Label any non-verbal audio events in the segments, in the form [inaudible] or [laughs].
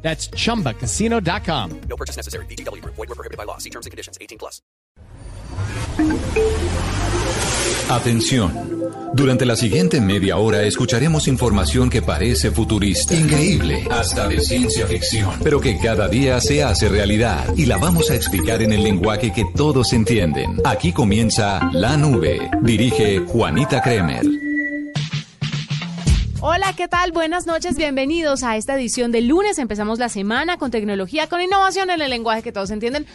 That's chumbacasino.com. No purchase necessary. BGW. Void were prohibited by law. See terms and conditions. 18 plus. Atención. Durante la siguiente media hora escucharemos información que parece futurista, increíble, hasta de ciencia ficción, pero que cada día se hace realidad y la vamos a explicar en el lenguaje que todos entienden. Aquí comienza La Nube. Dirige Juanita Kremer. Hola, ¿qué tal? Buenas noches, bienvenidos a esta edición de lunes. Empezamos la semana con tecnología, con innovación en el lenguaje que todos entienden.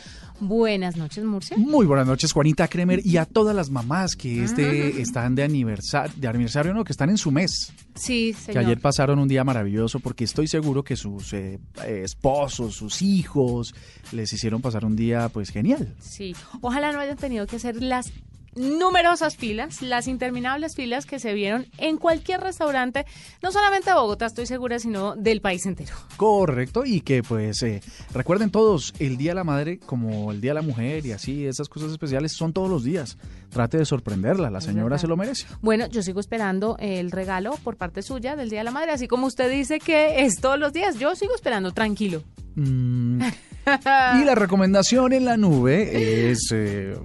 Buenas noches, Murcia. Muy buenas noches, Juanita Kremer, y a todas las mamás que este están de aniversario, de aniversario, no, que están en su mes. Sí, Que señor. ayer pasaron un día maravilloso porque estoy seguro que sus eh, esposos, sus hijos, les hicieron pasar un día pues genial. Sí, ojalá no hayan tenido que hacer las numerosas filas, las interminables filas que se vieron en cualquier restaurante, no solamente de Bogotá, estoy segura, sino del país entero. Correcto, y que pues eh, recuerden todos, el Día de la Madre como el Día de la Mujer y así, esas cosas especiales son todos los días. Trate de sorprenderla, la señora se lo merece. Bueno, yo sigo esperando el regalo por parte suya del Día de la Madre, así como usted dice que es todos los días, yo sigo esperando tranquilo. Mm, [laughs] y la recomendación en la nube es... eh,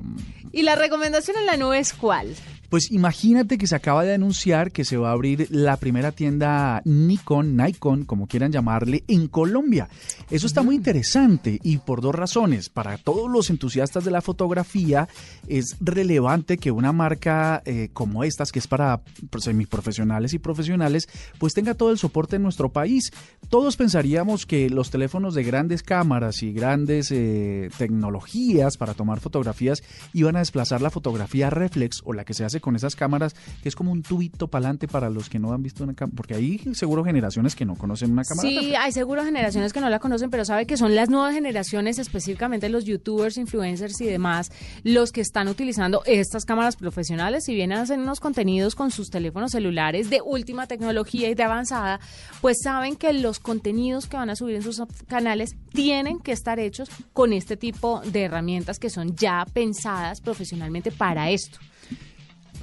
¿Y la recomendación en la nube es cuál? Pues imagínate que se acaba de anunciar que se va a abrir la primera tienda Nikon, Nikon, como quieran llamarle, en Colombia. Eso está muy interesante y por dos razones. Para todos los entusiastas de la fotografía es relevante que una marca eh, como estas, que es para semiprofesionales y profesionales, pues tenga todo el soporte en nuestro país. Todos pensaríamos que los teléfonos de grandes cámaras y grandes eh, tecnologías para tomar fotografías iban a desplazar la fotografía reflex o la que se hace con esas cámaras, que es como un tubito para adelante para los que no han visto una cámara, porque hay seguro generaciones que no conocen una cámara. Sí, hay seguro generaciones que no la conocen, pero sabe que son las nuevas generaciones, específicamente los youtubers, influencers y demás, los que están utilizando estas cámaras profesionales y vienen a hacer unos contenidos con sus teléfonos celulares de última tecnología y de avanzada, pues saben que los contenidos que van a subir en sus canales tienen que estar hechos con este tipo de herramientas que son ya pensadas profesionalmente para esto.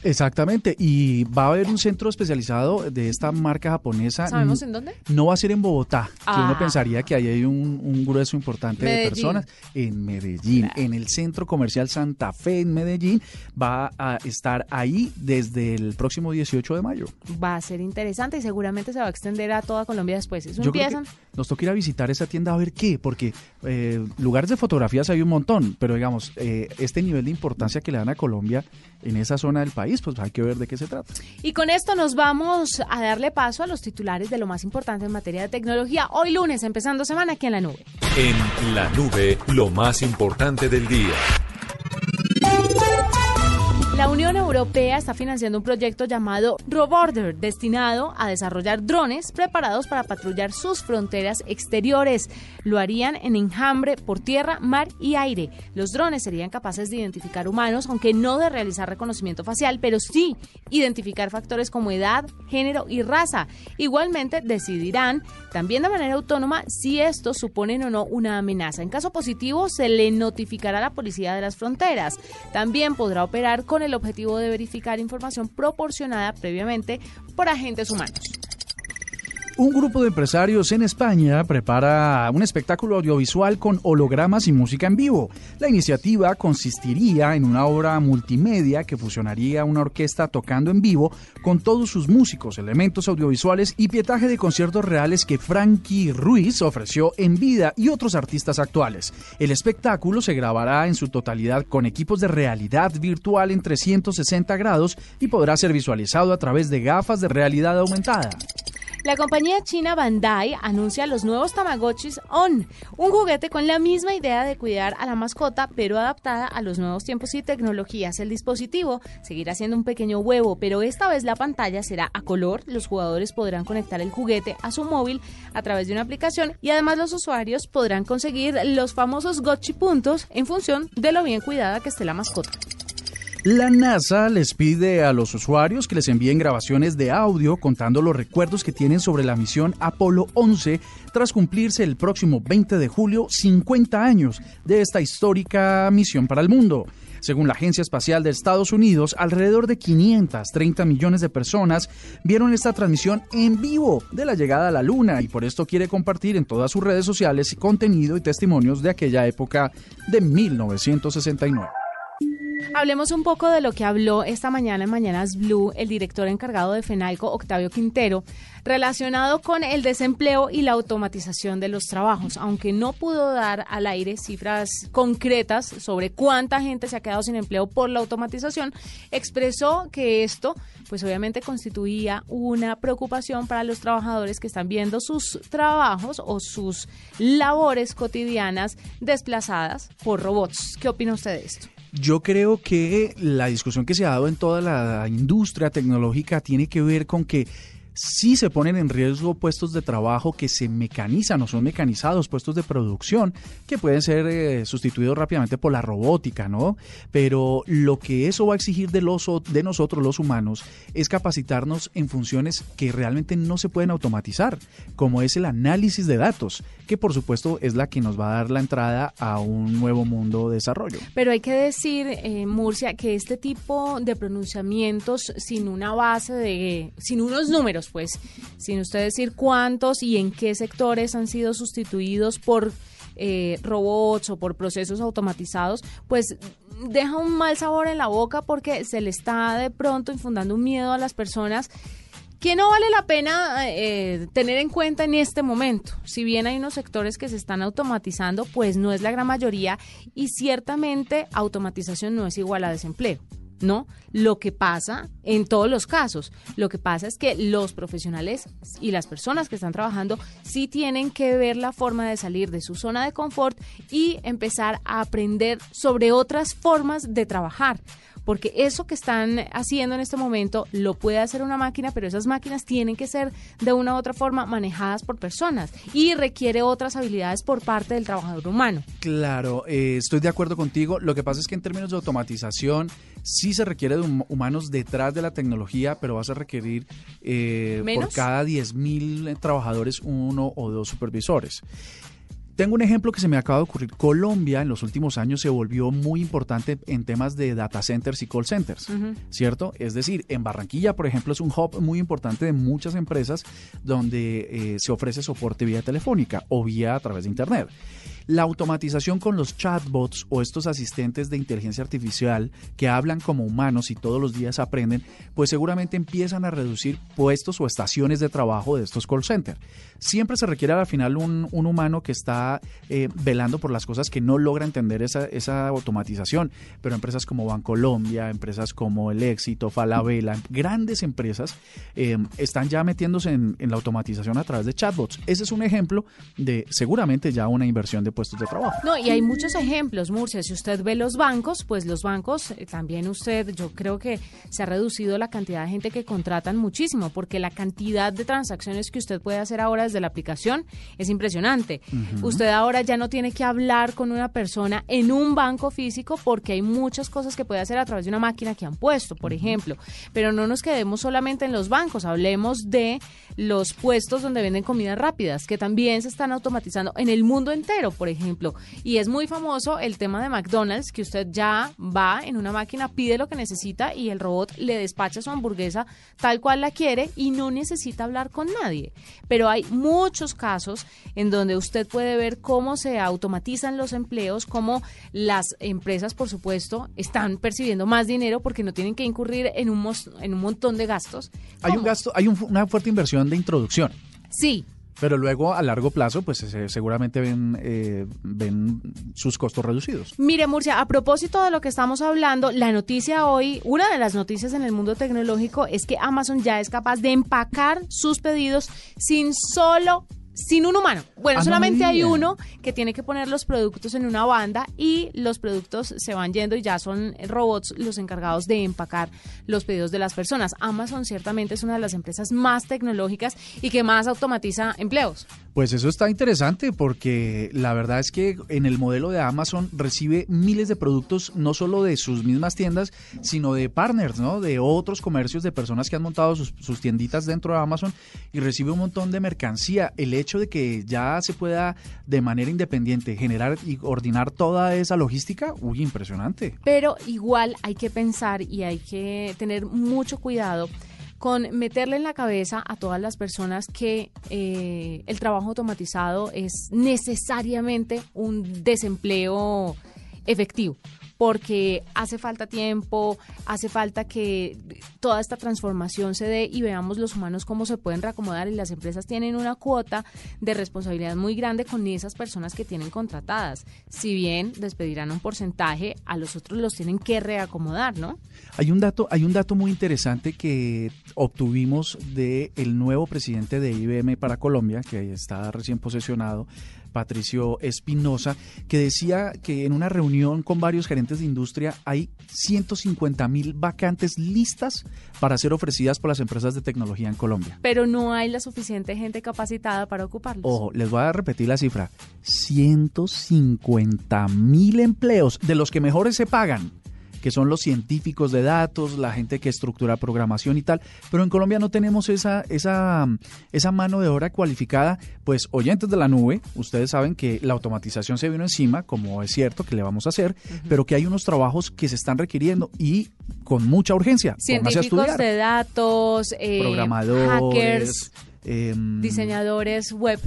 Exactamente, y va a haber un centro especializado de esta marca japonesa. ¿Sabemos en dónde? No va a ser en Bogotá, que Ah. uno pensaría que ahí hay un, un grueso importante de personas. En Medellín, en el Centro Comercial Santa Fe en Medellín, va a estar ahí desde el próximo 18 de mayo. Va a ser interesante y seguramente se va a extender a toda Colombia después. Eso Yo creo que nos toca ir a visitar esa tienda a ver qué, porque eh, lugares de fotografías hay un montón, pero digamos, eh, este nivel de importancia que le dan a Colombia en esa zona del país, pues hay que ver de qué se trata. Y con esto nos vamos a darle paso a los titulares de lo más importante en materia de tecnología. Hoy lunes, empezando semana aquí en la nube. En La Nube, lo más importante del día. La Unión Europea está financiando un proyecto llamado Roborder, destinado a desarrollar drones preparados para patrullar sus fronteras exteriores. Lo harían en enjambre por tierra, mar y aire. Los drones serían capaces de identificar humanos, aunque no de realizar reconocimiento facial, pero sí identificar factores como edad, género y raza. Igualmente decidirán también de manera autónoma si estos suponen o no una amenaza. En caso positivo, se le notificará a la policía de las fronteras. También podrá operar con el objetivo de verificar información proporcionada previamente por agentes humanos. Un grupo de empresarios en España prepara un espectáculo audiovisual con hologramas y música en vivo. La iniciativa consistiría en una obra multimedia que fusionaría una orquesta tocando en vivo con todos sus músicos, elementos audiovisuales y pietaje de conciertos reales que Frankie Ruiz ofreció en vida y otros artistas actuales. El espectáculo se grabará en su totalidad con equipos de realidad virtual en 360 grados y podrá ser visualizado a través de gafas de realidad aumentada. La compañía china Bandai anuncia los nuevos Tamagotchis On, un juguete con la misma idea de cuidar a la mascota, pero adaptada a los nuevos tiempos y tecnologías. El dispositivo seguirá siendo un pequeño huevo, pero esta vez la pantalla será a color. Los jugadores podrán conectar el juguete a su móvil a través de una aplicación y además los usuarios podrán conseguir los famosos Gotchi puntos en función de lo bien cuidada que esté la mascota. La NASA les pide a los usuarios que les envíen grabaciones de audio contando los recuerdos que tienen sobre la misión Apolo 11 tras cumplirse el próximo 20 de julio 50 años de esta histórica misión para el mundo. Según la Agencia Espacial de Estados Unidos, alrededor de 530 millones de personas vieron esta transmisión en vivo de la llegada a la Luna y por esto quiere compartir en todas sus redes sociales contenido y testimonios de aquella época de 1969. Hablemos un poco de lo que habló esta mañana en Mañanas Blue el director encargado de FENALCO, Octavio Quintero, relacionado con el desempleo y la automatización de los trabajos. Aunque no pudo dar al aire cifras concretas sobre cuánta gente se ha quedado sin empleo por la automatización, expresó que esto, pues obviamente constituía una preocupación para los trabajadores que están viendo sus trabajos o sus labores cotidianas desplazadas por robots. ¿Qué opina usted de esto? Yo creo que la discusión que se ha dado en toda la industria tecnológica tiene que ver con que sí se ponen en riesgo puestos de trabajo que se mecanizan o son mecanizados, puestos de producción que pueden ser eh, sustituidos rápidamente por la robótica, ¿no? Pero lo que eso va a exigir de, los, de nosotros los humanos es capacitarnos en funciones que realmente no se pueden automatizar, como es el análisis de datos, que por supuesto es la que nos va a dar la entrada a un nuevo mundo de desarrollo. Pero hay que decir, eh, Murcia, que este tipo de pronunciamientos sin una base de, sin unos números, pues, sin usted decir cuántos y en qué sectores han sido sustituidos por eh, robots o por procesos automatizados, pues deja un mal sabor en la boca porque se le está de pronto infundando un miedo a las personas que no vale la pena eh, tener en cuenta en este momento. Si bien hay unos sectores que se están automatizando, pues no es la gran mayoría y ciertamente automatización no es igual a desempleo. ¿No? Lo que pasa en todos los casos, lo que pasa es que los profesionales y las personas que están trabajando sí tienen que ver la forma de salir de su zona de confort y empezar a aprender sobre otras formas de trabajar porque eso que están haciendo en este momento lo puede hacer una máquina, pero esas máquinas tienen que ser de una u otra forma manejadas por personas y requiere otras habilidades por parte del trabajador humano. Claro, eh, estoy de acuerdo contigo. Lo que pasa es que en términos de automatización sí se requiere de humanos detrás de la tecnología, pero vas a requerir eh, por cada 10.000 trabajadores uno o dos supervisores. Tengo un ejemplo que se me acaba de ocurrir. Colombia en los últimos años se volvió muy importante en temas de data centers y call centers, ¿cierto? Es decir, en Barranquilla, por ejemplo, es un hub muy importante de muchas empresas donde eh, se ofrece soporte vía telefónica o vía a través de Internet. La automatización con los chatbots o estos asistentes de inteligencia artificial que hablan como humanos y todos los días aprenden, pues seguramente empiezan a reducir puestos o estaciones de trabajo de estos call centers. Siempre se requiere al final un, humano que está eh, velando por las cosas que no logra entender esa, esa automatización, pero empresas como Bancolombia, empresas como El Éxito, Falabella, grandes empresas eh, están ya metiéndose en, en la automatización a través de chatbots. Ese es un ejemplo de seguramente ya una inversión de puestos de trabajo. No, y hay muchos ejemplos, Murcia. Si usted ve los bancos, pues los bancos, eh, también usted, yo creo que se ha reducido la cantidad de gente que contratan muchísimo, porque la cantidad de transacciones que usted puede hacer ahora desde la aplicación es impresionante. Usted ahora ya no tiene que hablar con una persona en un banco físico porque hay muchas cosas que puede hacer a través de una máquina que han puesto, por ejemplo. Pero no nos quedemos solamente en los bancos, hablemos de los puestos donde venden comidas rápidas, que también se están automatizando en el mundo entero por ejemplo. Y es muy famoso el tema de McDonald's, que usted ya va en una máquina, pide lo que necesita y el robot le despacha su hamburguesa tal cual la quiere y no necesita hablar con nadie. Pero hay muchos casos en donde usted puede ver cómo se automatizan los empleos, cómo las empresas, por supuesto, están percibiendo más dinero porque no tienen que incurrir en un, en un montón de gastos. Hay un gasto, hay una fuerte inversión de introducción. Sí, Pero luego a largo plazo, pues seguramente ven, eh, ven sus costos reducidos. Mire, Murcia, a propósito de lo que estamos hablando, la noticia hoy, una de las noticias en el mundo tecnológico es que Amazon ya es capaz de empacar sus pedidos sin solo sin un humano. Bueno, Ah, solamente me hay uno que tiene que poner los productos en una banda y los productos se van yendo y ya son robots los encargados de empacar los pedidos de las personas. Amazon ciertamente es una de las empresas más tecnológicas y que más automatiza empleos. Pues eso está interesante porque la verdad es que en el modelo de Amazon recibe miles de productos no solo de sus mismas tiendas, sino de partners, ¿no? De otros comercios, de personas que han montado sus, sus tienditas dentro de Amazon y recibe un montón de mercancía. El hecho de que ya se pueda de manera independiente generar y coordinar toda esa logística, uy, impresionante. Pero igual hay que pensar y hay que tener mucho cuidado con meterle en la cabeza a todas las personas que eh, el trabajo automatizado es necesariamente un desempleo efectivo porque hace falta tiempo, hace falta que toda esta transformación se dé y veamos los humanos cómo se pueden reacomodar y las empresas tienen una cuota de responsabilidad muy grande con esas personas que tienen contratadas. Si bien despedirán un porcentaje, a los otros los tienen que reacomodar, ¿no? Hay un dato, hay un dato muy interesante que obtuvimos de el nuevo presidente de IBM para Colombia, que está recién posesionado, Patricio Espinosa, que decía que en una reunión con varios gerentes de industria hay 150 mil vacantes listas para ser ofrecidas por las empresas de tecnología en Colombia. Pero no hay la suficiente gente capacitada para ocuparlos. Ojo, les voy a repetir la cifra. 150 mil empleos, de los que mejores se pagan, que son los científicos de datos, la gente que estructura programación y tal. Pero en Colombia no tenemos esa, esa, esa mano de obra cualificada. Pues oyentes de la nube, ustedes saben que la automatización se vino encima, como es cierto que le vamos a hacer, pero que hay unos trabajos que se están requiriendo y con mucha urgencia. Científicos de datos, eh, Programadores. hackers, em, diseñadores web.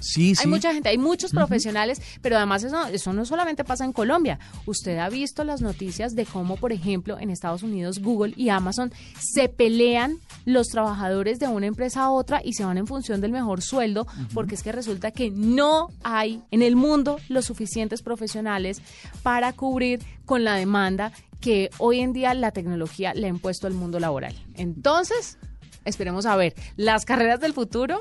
Sí, sí. Hay mucha gente, hay muchos profesionales, pero además eso, eso no solamente pasa en Colombia. Usted ha visto las noticias de cómo, por ejemplo, en Estados Unidos Google y Amazon se pelean los trabajadores de una empresa a otra y se van en función del mejor sueldo, porque es que resulta que no hay en el mundo los suficientes profesionales para cubrir con la demanda que hoy en día la tecnología le ha impuesto al mundo laboral. Entonces, esperemos a ver, las carreras del futuro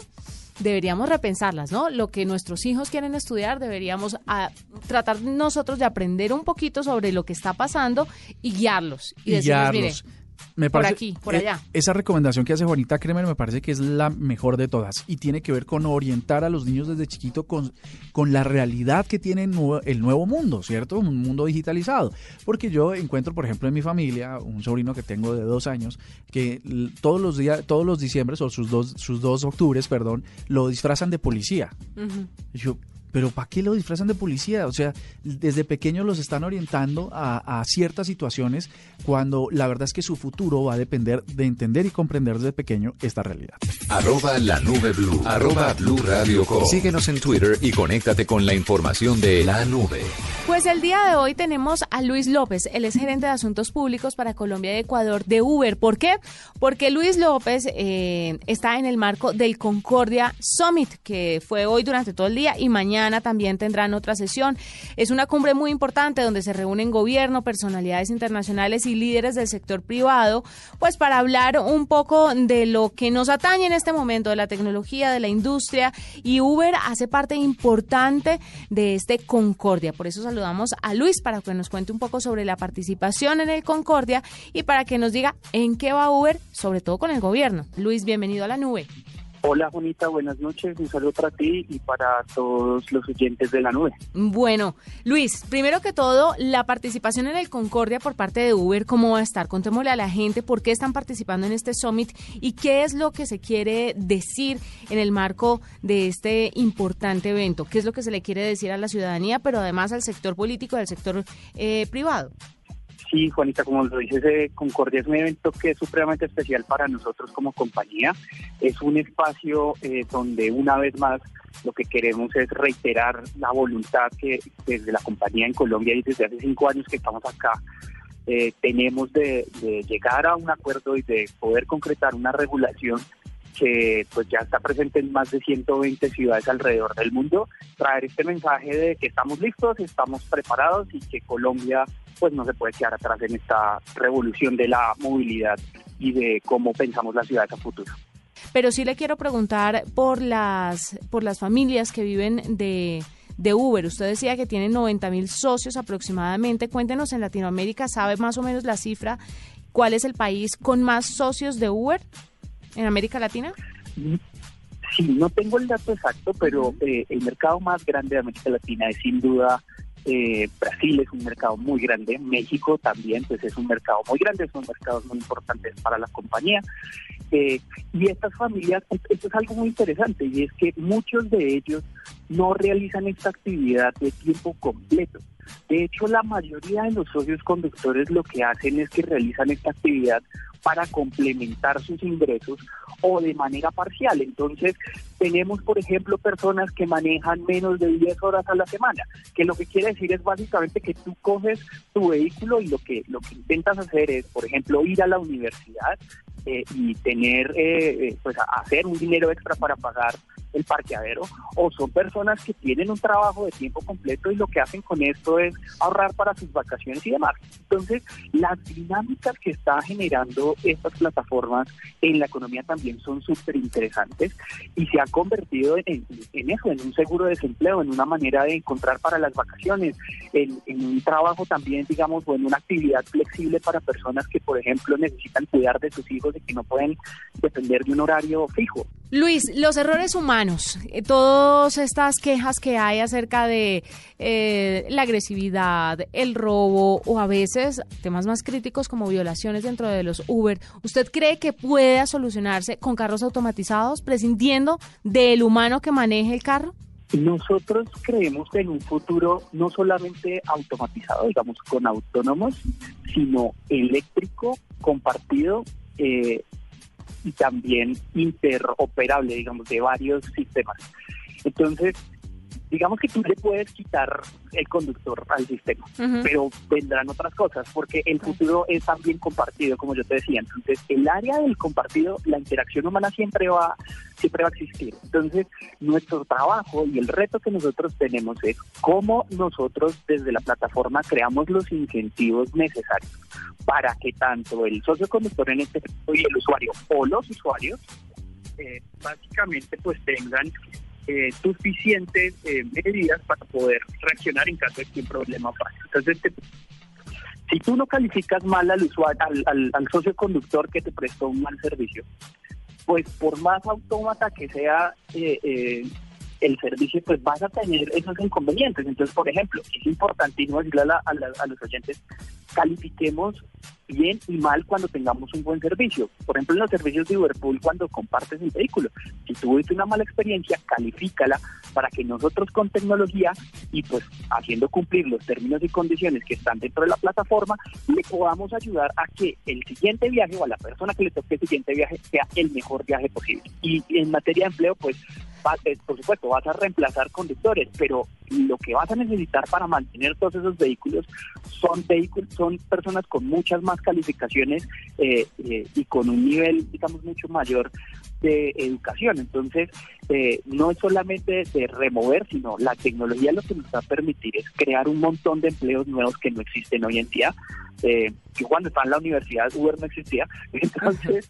deberíamos repensarlas, ¿no? Lo que nuestros hijos quieren estudiar, deberíamos ah, tratar nosotros de aprender un poquito sobre lo que está pasando y guiarlos. Y, y decirles, mire, Me por parece- aquí, por eh, allá. Esa recomendación que hace Juanita Kremer me parece que es la mejor de todas y tiene que ver con orientar a los niños desde chiquito con, con la realidad que tiene el nuevo mundo, ¿cierto? Un mundo digitalizado. Porque yo encuentro, por ejemplo, en mi familia, un sobrino que tengo de dos años, que todos los días, todos los diciembres o sus dos, sus dos octubres, perdón, lo disfrazan de policía. Yo, pero ¿para qué lo disfrazan de policía? O sea, desde pequeños los están orientando a, a ciertas situaciones cuando la verdad es que su futuro va a depender de entender y comprender desde pequeño esta realidad. Arroba la nube blue. Arroba blue radio com. Síguenos en Twitter y conéctate con la información de la nube. Pues el día de hoy tenemos a Luis López, él es gerente de Asuntos Públicos para Colombia y Ecuador de Uber. ¿Por qué? Porque Luis López eh, está en el marco del Concordia Summit, que fue hoy durante todo el día y mañana también tendrán otra sesión. Es una cumbre muy importante donde se reúnen gobierno, personalidades internacionales y líderes del sector privado, pues para hablar un poco de lo que nos atañe en este momento, de la tecnología, de la industria, y Uber hace parte importante de este Concordia. Por eso saludamos a Luis para que nos cuente un poco sobre la participación en el Concordia y para que nos diga en qué va Uber, sobre todo con el gobierno. Luis, bienvenido a la nube. Hola, Juanita, buenas noches. Un saludo para ti y para todos los oyentes de la nube. Bueno, Luis, primero que todo, la participación en el Concordia por parte de Uber, ¿cómo va a estar? Contémosle a la gente por qué están participando en este summit y qué es lo que se quiere decir en el marco de este importante evento. ¿Qué es lo que se le quiere decir a la ciudadanía, pero además al sector político y al sector eh, privado? Sí, Juanita, como lo dices, eh, Concordia es un evento que es supremamente especial para nosotros como compañía. Es un espacio eh, donde una vez más lo que queremos es reiterar la voluntad que desde la compañía en Colombia y desde hace cinco años que estamos acá eh, tenemos de, de llegar a un acuerdo y de poder concretar una regulación que pues ya está presente en más de 120 ciudades alrededor del mundo, traer este mensaje de que estamos listos, estamos preparados y que Colombia pues no se puede quedar atrás en esta revolución de la movilidad y de cómo pensamos las ciudades a futuro. Pero sí le quiero preguntar por las por las familias que viven de de Uber. Usted decía que tiene 90 mil socios aproximadamente. Cuéntenos en Latinoamérica, ¿sabe más o menos la cifra? ¿Cuál es el país con más socios de Uber en América Latina? Sí, no tengo el dato exacto, pero eh, el mercado más grande de América Latina es sin duda eh, Brasil, es un mercado muy grande, México también, pues es un mercado muy grande, son mercados muy importantes para la compañía. Eh, y estas familias, esto es algo muy interesante, y es que muchos de ellos no realizan esta actividad de tiempo completo. De hecho, la mayoría de los socios conductores lo que hacen es que realizan esta actividad para complementar sus ingresos o de manera parcial. Entonces, tenemos, por ejemplo, personas que manejan menos de 10 horas a la semana, que lo que quiere decir es básicamente que tú coges tu vehículo y lo que, lo que intentas hacer es, por ejemplo, ir a la universidad eh, y tener, eh, eh, pues, hacer un dinero extra para pagar el parqueadero, o son personas que tienen un trabajo de tiempo completo y lo que hacen con esto es ahorrar para sus vacaciones y demás. Entonces, las dinámicas que está generando estas plataformas en la economía también son súper interesantes y se ha convertido en, eso, en un seguro de desempleo, en una manera de encontrar para las vacaciones, en, en un trabajo también, digamos, o en una actividad flexible para personas que, por ejemplo, necesitan cuidar de sus hijos y que no pueden depender de un horario fijo. Luis, los errores humanos, eh, todas estas quejas que hay acerca de eh, la agresividad, el robo o a veces temas más críticos como violaciones dentro de los Uber, ¿usted cree que pueda solucionarse con carros automatizados, prescindiendo del humano que maneje el carro? Nosotros creemos en un futuro no solamente automatizado, digamos, con autónomos, sino eléctrico, compartido, eh, y también interoperable, digamos, de varios sistemas. Entonces, digamos que tú le puedes quitar el conductor al sistema, pero vendrán otras cosas, porque el futuro es también compartido, como yo te decía. Entonces, el área del compartido, la interacción humana siempre va, siempre va a existir. Entonces, nuestro trabajo y el reto que nosotros tenemos es cómo nosotros desde la plataforma creamos los incentivos necesarios para que tanto el socio conductor en este caso y el usuario o los usuarios eh, básicamente pues tengan eh, suficientes eh, medidas para poder reaccionar en caso de que un problema pase. Entonces, si tú no calificas mal al usuario, al, socio conductor que te prestó un mal servicio, pues por más autómata que sea eh, el servicio, pues vas a tener esos inconvenientes. Entonces, por ejemplo, es importantísimo decirle a, a los oyentes, califiquemos bien y mal cuando tengamos un buen servicio. Por ejemplo, en los servicios de Uberpool, cuando compartes el vehículo, si tuviste una mala experiencia, califícala para que nosotros con tecnología y pues haciendo cumplir los términos y condiciones que están dentro de la plataforma, le podamos ayudar a que el siguiente viaje o a la persona que le toque el siguiente viaje sea el mejor viaje posible. Y en materia de empleo, pues eh, por supuesto, vas a reemplazar conductores, pero lo que vas a necesitar para mantener todos esos vehículos son vehículos, son personas con muchas más calificaciones eh, eh, y con un nivel, digamos, mucho mayor de educación. Entonces, no es solamente de remover, sino la tecnología lo que nos va a permitir es crear un montón de empleos nuevos que no existen hoy en día. Eh, yo cuando estaba en la universidad Uber no existía, [laughs] entonces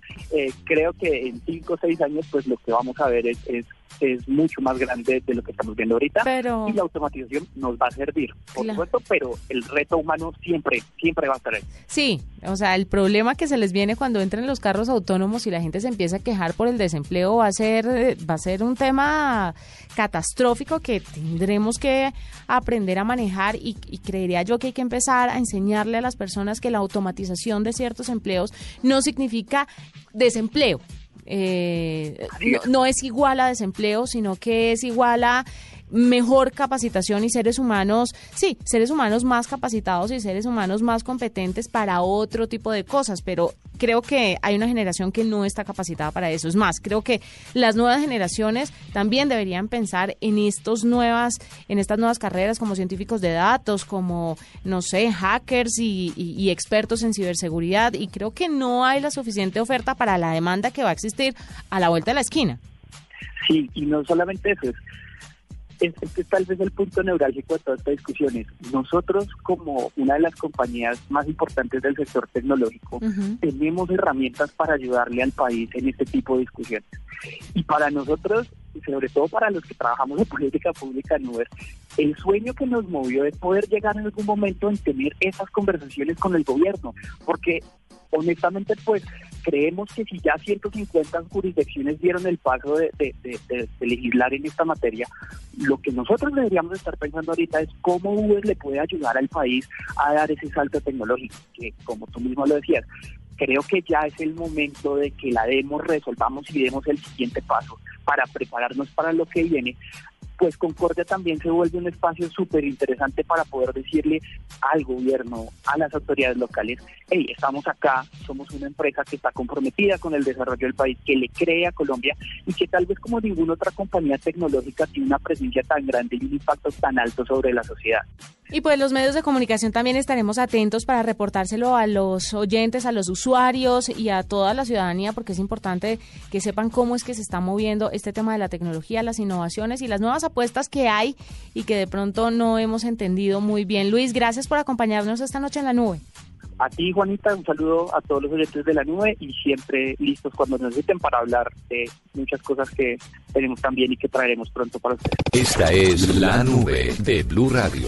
creo que en cinco o seis años pues lo que vamos a ver es, es es mucho más grande de lo que estamos viendo ahorita y la automatización nos va a servir, por supuesto, pero el reto humano siempre, siempre va a estar ahí. Sí, o sea, el problema que se les viene cuando entran los carros autónomos y la gente se empieza a quejar por el desempleo va a ser, va a ser un tema catastrófico que tendremos que aprender a manejar y, y creería yo que hay que empezar a enseñarle a las personas que la automatización de ciertos empleos no significa desempleo, eh, no, es igual a desempleo, sino que es igual a mejor capacitación y seres humanos, sí, seres humanos más capacitados y seres humanos más competentes para otro tipo de cosas, pero creo que hay una generación que no está capacitada para eso. Es más, creo que las nuevas generaciones también deberían pensar en estos nuevas, en estas nuevas carreras como científicos de datos, como no sé, hackers y, expertos en ciberseguridad. Y creo que no hay la suficiente oferta para la demanda que va a existir a la vuelta de la esquina. Sí, y no solamente eso, es este es tal vez el punto neurálgico de todas estas discusiones. Nosotros, como una de las compañías más importantes del sector tecnológico, tenemos herramientas para ayudarle al país en este tipo de discusiones. Y para nosotros, sobre todo para los que trabajamos en política pública en Uber, el sueño que nos movió es poder llegar en algún momento en tener esas conversaciones con el gobierno, porque honestamente, pues creemos que si ya 150 jurisdicciones dieron el paso de, legislar en esta materia, lo que nosotros deberíamos estar pensando ahorita es cómo Uber le puede ayudar al país a dar ese salto tecnológico, que como tú mismo lo decías, creo que ya es el momento de que la demos, resolvamos y demos el siguiente paso para prepararnos para lo que viene, pues Concordia también se vuelve un espacio súper interesante para poder decirle al gobierno, a las autoridades locales, hey, estamos acá, somos una empresa que está comprometida con el desarrollo del país, que le cree a Colombia y que tal vez como ninguna otra compañía tecnológica tiene una presencia tan grande y un impacto tan alto sobre la sociedad. Y pues los medios de comunicación también estaremos atentos para reportárselo a los oyentes, a los usuarios y a toda la ciudadanía, porque es importante que sepan cómo es que se está moviendo este tema de la tecnología, las innovaciones y las nuevas apuestas que hay y que de pronto no hemos entendido muy bien. Luis, gracias por acompañarnos esta noche en la nube. A ti, Juanita, un saludo a todos los oyentes de la nube y siempre listos cuando necesiten para hablar de muchas cosas que tenemos también y que traeremos pronto para ustedes. Esta es la nube de Blue Radio.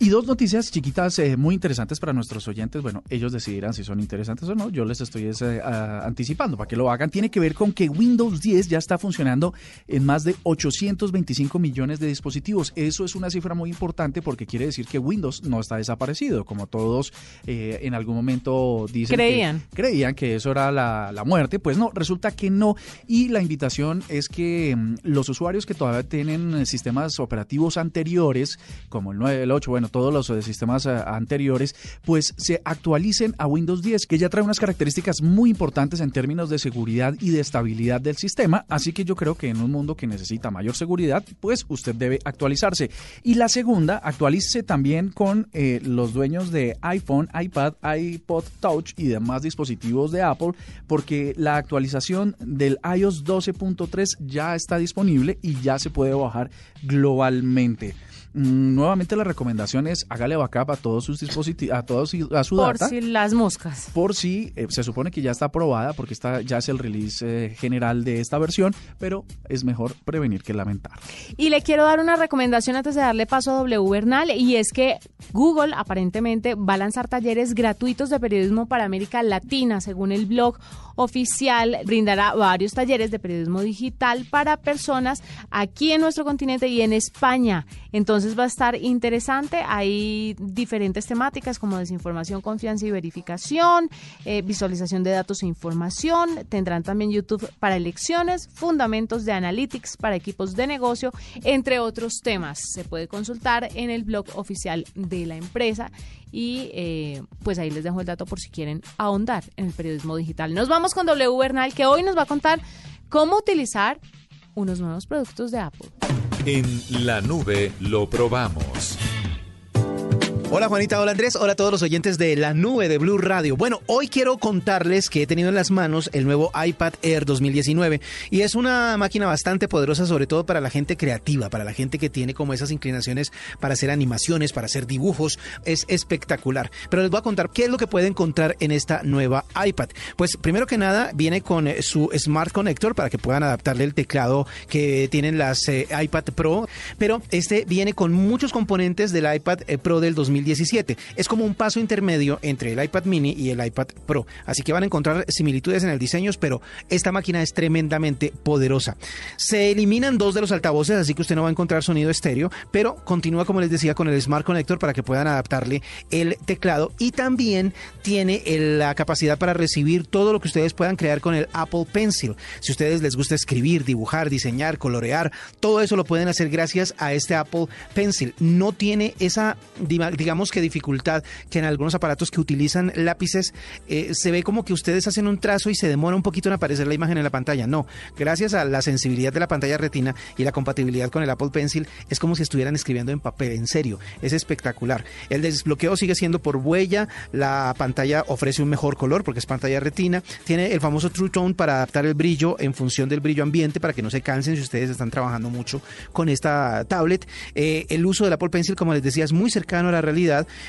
Y dos noticias chiquitas eh, muy interesantes para nuestros oyentes. Bueno, ellos decidirán si son interesantes o no. Yo les estoy eh, anticipando para que lo hagan. Tiene que ver con que Windows 10 ya está funcionando en más de 825 millones de dispositivos. Eso es una cifra muy importante porque quiere decir que Windows no está desaparecido, como todos eh, en algún momento dicen. Creían. Que, creían que eso era la, la, muerte. Pues no, resulta que no. Y la invitación es que mm, los usuarios que todavía tienen sistemas operativos anteriores, como el 9, el 8, bueno, todos los eh, sistemas eh, anteriores, pues se actualicen a Windows 10, que ya trae unas características muy importantes en términos de seguridad y de estabilidad del sistema. Así que yo creo que en un mundo que necesita mayor seguridad, pues usted debe actualizarse. Y la segunda, actualícese también con eh, los dueños de iPhone, iPad, iPod Touch y demás dispositivos de Apple, porque la actualización del iOS 12.3 ya está disponible y ya se puede bajar globalmente. Mm, nuevamente la recomendación es hágale backup a todos sus dispositivos, a todos a su por si las moscas. Por si eh, se supone que ya está aprobada porque está ya es el release eh, general de esta versión, pero es mejor prevenir que lamentar. Y le quiero dar una recomendación antes de darle paso a W Bernal y es que Google aparentemente va a lanzar talleres gratuitos de periodismo para América Latina, según el blog oficial brindará varios talleres de periodismo digital para personas aquí en nuestro continente y en España. Entonces va a estar interesante. Hay diferentes temáticas como desinformación, confianza y verificación, eh, visualización de datos e información. Tendrán también YouTube para elecciones, fundamentos de analytics para equipos de negocio, entre otros temas. Se puede consultar en el blog oficial de la empresa y eh, pues ahí les dejo el dato por si quieren ahondar en el periodismo digital. Nos vamos con W Bernal que hoy nos va a contar cómo utilizar unos nuevos productos de Apple. En la nube lo probamos. Hola Juanita, hola Andrés, hola a todos los oyentes de la nube de Blue Radio. Bueno, hoy quiero contarles que he tenido en las manos el nuevo iPad Air 2019 y es una máquina bastante poderosa sobre todo para la gente creativa, para la gente que tiene como esas inclinaciones para hacer animaciones, para hacer dibujos, es espectacular. Pero les voy a contar qué es lo que pueden encontrar en esta nueva iPad. Pues primero que nada viene con eh, su Smart Connector para que puedan adaptarle el teclado que tienen las eh, iPad Pro, pero este viene con muchos componentes del iPad eh, Pro del 2019 2017. Es como un paso intermedio entre el iPad mini y el iPad Pro. Así que van a encontrar similitudes en el diseño, pero esta máquina es tremendamente poderosa. Se eliminan dos de los altavoces, así que usted no va a encontrar sonido estéreo, pero continúa, como les decía, con el Smart Connector para que puedan adaptarle el teclado y también tiene la capacidad para recibir todo lo que ustedes puedan crear con el Apple Pencil. Si ustedes les gusta escribir, dibujar, diseñar, colorear, todo eso lo pueden hacer gracias a este Apple Pencil. No tiene esa, dima- digamos que dificultad que en algunos aparatos que utilizan lápices eh, se ve como que ustedes hacen un trazo y se demora un poquito en aparecer la imagen en la pantalla. No, gracias a la sensibilidad de la pantalla retina y la compatibilidad con el Apple Pencil es como si estuvieran escribiendo en papel, en serio, es espectacular. El desbloqueo sigue siendo por huella, la pantalla ofrece un mejor color porque es pantalla retina, tiene el famoso True Tone para adaptar el brillo en función del brillo ambiente para que no se cansen si ustedes están trabajando mucho con esta tablet. Eh, el uso del Apple Pencil, como les decía, es muy cercano a la realidad.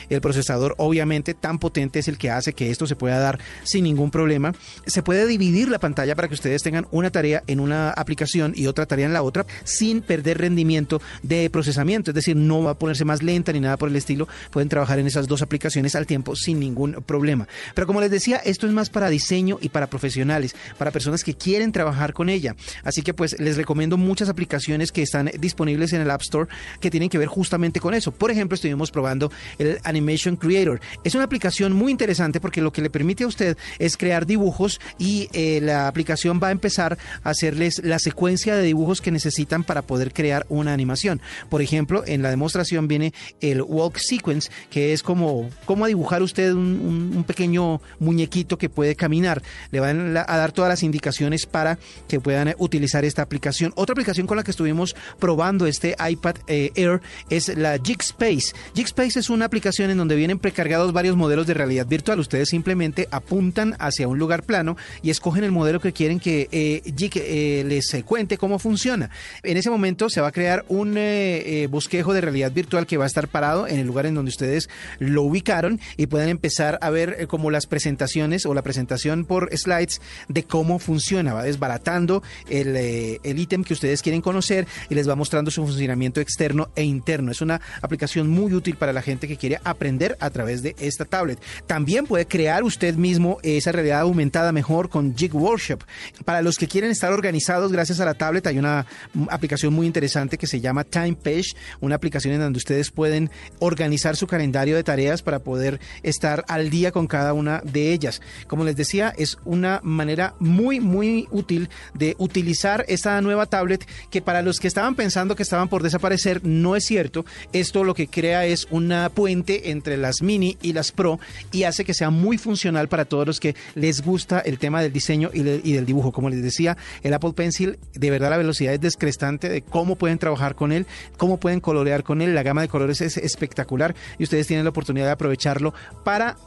El procesador, obviamente, tan potente es el que hace que esto se pueda dar sin ningún problema. Se puede dividir la pantalla para que ustedes tengan una tarea en una aplicación y otra tarea en la otra sin perder rendimiento de procesamiento. Es decir, no va a ponerse más lenta ni nada por el estilo. Pueden trabajar en esas dos aplicaciones al tiempo sin ningún problema. Pero como les decía, esto es más para diseño y para profesionales, para personas que quieren trabajar con ella. Así que pues les recomiendo muchas aplicaciones que están disponibles en el App Store que tienen que ver justamente con eso. Por ejemplo, estuvimos probando el Animation Creator. Es una aplicación muy interesante porque lo que le permite a usted es crear dibujos y eh, la aplicación va a empezar a hacerles la secuencia de dibujos que necesitan para poder crear una animación. Por ejemplo, en la demostración viene el Walk Sequence, que es como, como dibujar usted un, pequeño muñequito que puede caminar. Le van a dar todas las indicaciones para que puedan utilizar esta aplicación. Otra aplicación con la que estuvimos probando este iPad eh, Air es la Jigspace. Jigspace es una aplicación en donde vienen precargados varios modelos de realidad virtual. Ustedes simplemente apuntan hacia un lugar plano y escogen el modelo que quieren que eh, eh, les eh, cuente cómo funciona. En ese momento se va a crear un eh, bosquejo de realidad virtual que va a estar parado en el lugar en donde ustedes lo ubicaron y pueden empezar a ver como las presentaciones o la presentación por slides de cómo funciona. Va desbaratando el eh, el ítem que ustedes quieren conocer y les va mostrando su funcionamiento externo e interno. Es una aplicación muy útil para la gente que quiere aprender a través de esta tablet. También puede crear usted mismo esa realidad aumentada mejor con Jig Workshop. Para los que quieren estar organizados gracias a la tablet hay una aplicación muy interesante que se llama Time Page, una aplicación en donde ustedes pueden organizar su calendario de tareas para poder estar al día con cada una de ellas. Como les decía, es una manera muy, muy útil de utilizar esta nueva tablet que para los que estaban pensando que estaban por desaparecer, no es cierto. Esto lo que crea es una puente entre las mini y las pro y hace que sea muy funcional para todos los que les gusta el tema del diseño y, y del dibujo. Como les decía, el Apple Pencil, de verdad la velocidad es descrestante de cómo pueden trabajar con él, cómo pueden colorear con él. La gama de colores es espectacular y ustedes tienen la oportunidad de aprovecharlo para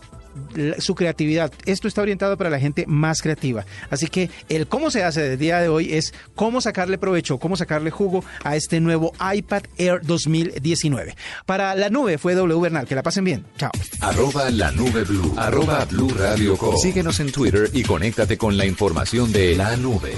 su creatividad. Esto está orientado para la gente más creativa. Así que el cómo se hace del día de hoy es cómo sacarle provecho, cómo sacarle jugo a este nuevo iPad Air 2019. Para la nube fue W Bernal. Que la pasen bien. Chao. Arroba la nube blue. Arroba blue radio com. Síguenos en Twitter y conéctate con la información de la nube.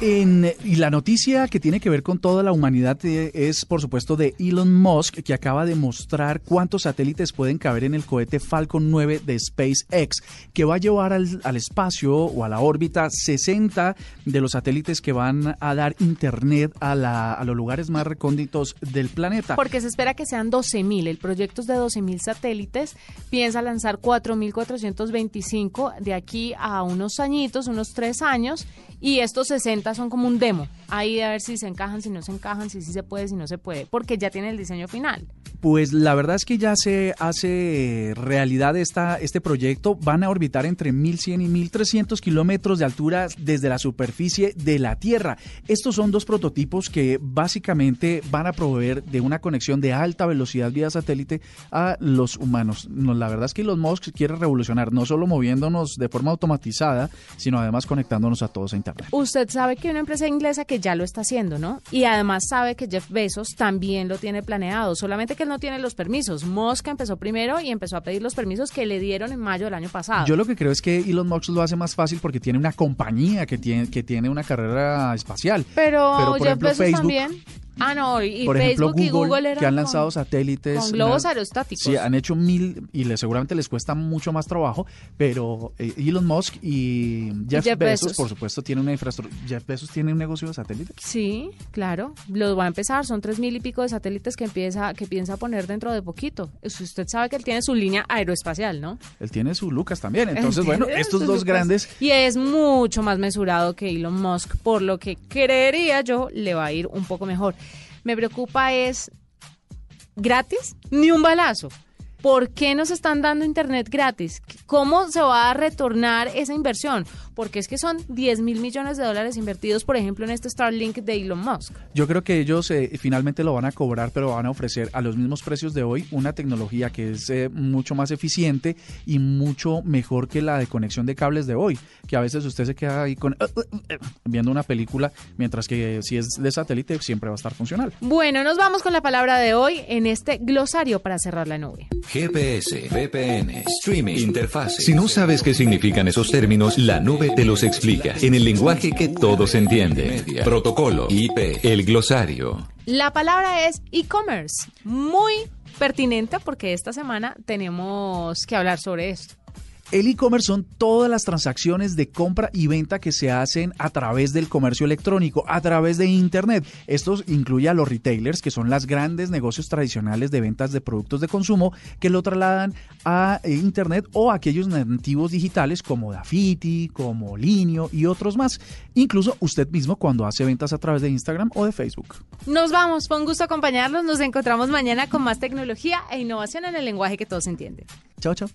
Y la noticia que tiene que ver con toda la humanidad eh, es, por supuesto, de Elon Musk, que acaba de mostrar cuántos satélites pueden caber en el cohete Falcon 9 de SpaceX, que va a llevar al, al espacio o a la órbita 60 de los satélites que van a dar internet a, a los lugares más recónditos del planeta. Porque se espera que sean 12.000. El proyecto es de 12.000 satélites. Piensa lanzar 4.425 de aquí a unos añitos, unos tres años. Y estos 60 son como un demo. Ahí a ver si se encajan, si no se encajan, si sí se puede, si no se puede. Porque ya tiene el diseño final. Pues la verdad es que ya se hace realidad esta, este proyecto. Van a orbitar entre 1100 y 1300 kilómetros de altura desde la superficie de la Tierra. Estos son dos prototipos que básicamente van a proveer de una conexión de alta velocidad vía satélite a los humanos. No, la verdad es que Elon Musk quiere revolucionar, no solo moviéndonos de forma automatizada, sino además conectándonos a todos a Internet. Usted sabe que una empresa inglesa que ya lo está haciendo, ¿no? Y además sabe que Jeff Bezos también lo tiene planeado, solamente que él no tiene los permisos. Musk empezó primero y empezó a pedir los permisos que le dieron en mayo del año pasado. Yo lo que creo es que Elon Musk lo hace más fácil porque tiene una compañía que tiene, que tiene una carrera espacial. Pero, Pero, por Jeff ejemplo, Bezos Facebook- también. Ah, no, y Por ejemplo, Facebook y Google, Google eran que han con- lanzado satélites. con globos aerostáticos. Sí, han hecho mil y le, seguramente les cuesta mucho más trabajo, pero eh, Elon Musk y Jeff, Jeff Bezos, Bezos. por supuesto, tienen una infraestructura. Jeff Bezos tiene un negocio de satélites. Sí, claro, los va a empezar, son tres mil y pico de satélites que empieza, que piensa poner dentro de poquito. Usted sabe que él tiene su línea aeroespacial, ¿no? Él tiene su Lucas también. Entonces, bueno, estos dos lucas. grandes Y es mucho más mesurado que Elon Musk, por lo que creería yo le va a ir un poco mejor. Me preocupa es gratis, ni un balazo. ¿Por qué nos están dando internet gratis? ¿Cómo se va a retornar esa inversión? Porque es que son 10 mil millones de dólares invertidos, por ejemplo, en este Starlink de Elon Musk. Yo creo que ellos eh, finalmente lo van a cobrar, pero van a ofrecer a los mismos precios de hoy una tecnología que es eh, mucho más eficiente y mucho mejor que la de conexión de cables de hoy, que a veces usted se queda ahí con viendo una película, mientras que si es de satélite siempre va a estar funcional. Bueno, nos vamos con la palabra de hoy en este glosario para cerrar la nube. GPS, VPN, streaming, interfase. Si no sabes qué significan esos términos, la nube te los explica en el lenguaje que todos entienden. Protocolo, IP, el glosario. La palabra es e-commerce. Muy pertinente porque esta semana tenemos que hablar sobre esto. El e-commerce son todas las transacciones de compra y venta que se hacen a través del comercio electrónico, a través de Internet. Esto incluye a los retailers, que son los grandes negocios tradicionales de ventas de productos de consumo que lo trasladan a Internet o a aquellos nativos digitales como Dafiti, como Linio y otros más. Incluso usted mismo cuando hace ventas a través de Instagram o de Facebook. Nos vamos, fue un gusto acompañarlos. Nos encontramos mañana con más tecnología e innovación en el lenguaje que todos entienden. Chao, chao.